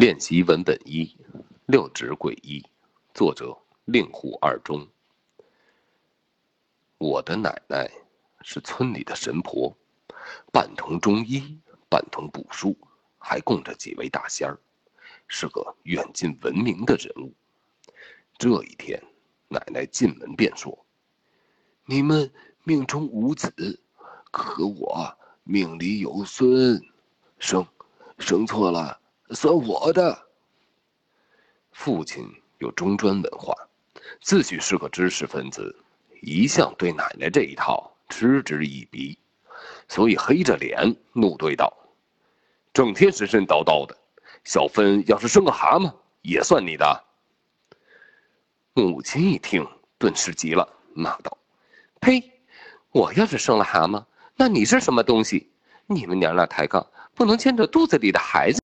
练习文本一，六指诡异，作者令狐二中。我的奶奶是村里的神婆，半通中医，半通卜术，还供着几位大仙儿，是个远近闻名的人物。这一天，奶奶进门便说：“你们命中无子，可我命里有孙，生生错了。”算我的。父亲有中专文化，自诩是个知识分子，一向对奶奶这一套嗤之以鼻，所以黑着脸怒对道：“整天神神叨叨的，小芬要是生个蛤蟆，也算你的。”母亲一听，顿时急了，骂道：“呸！我要是生了蛤蟆，那你是什么东西？你们娘俩抬杠，不能牵着肚子里的孩子。”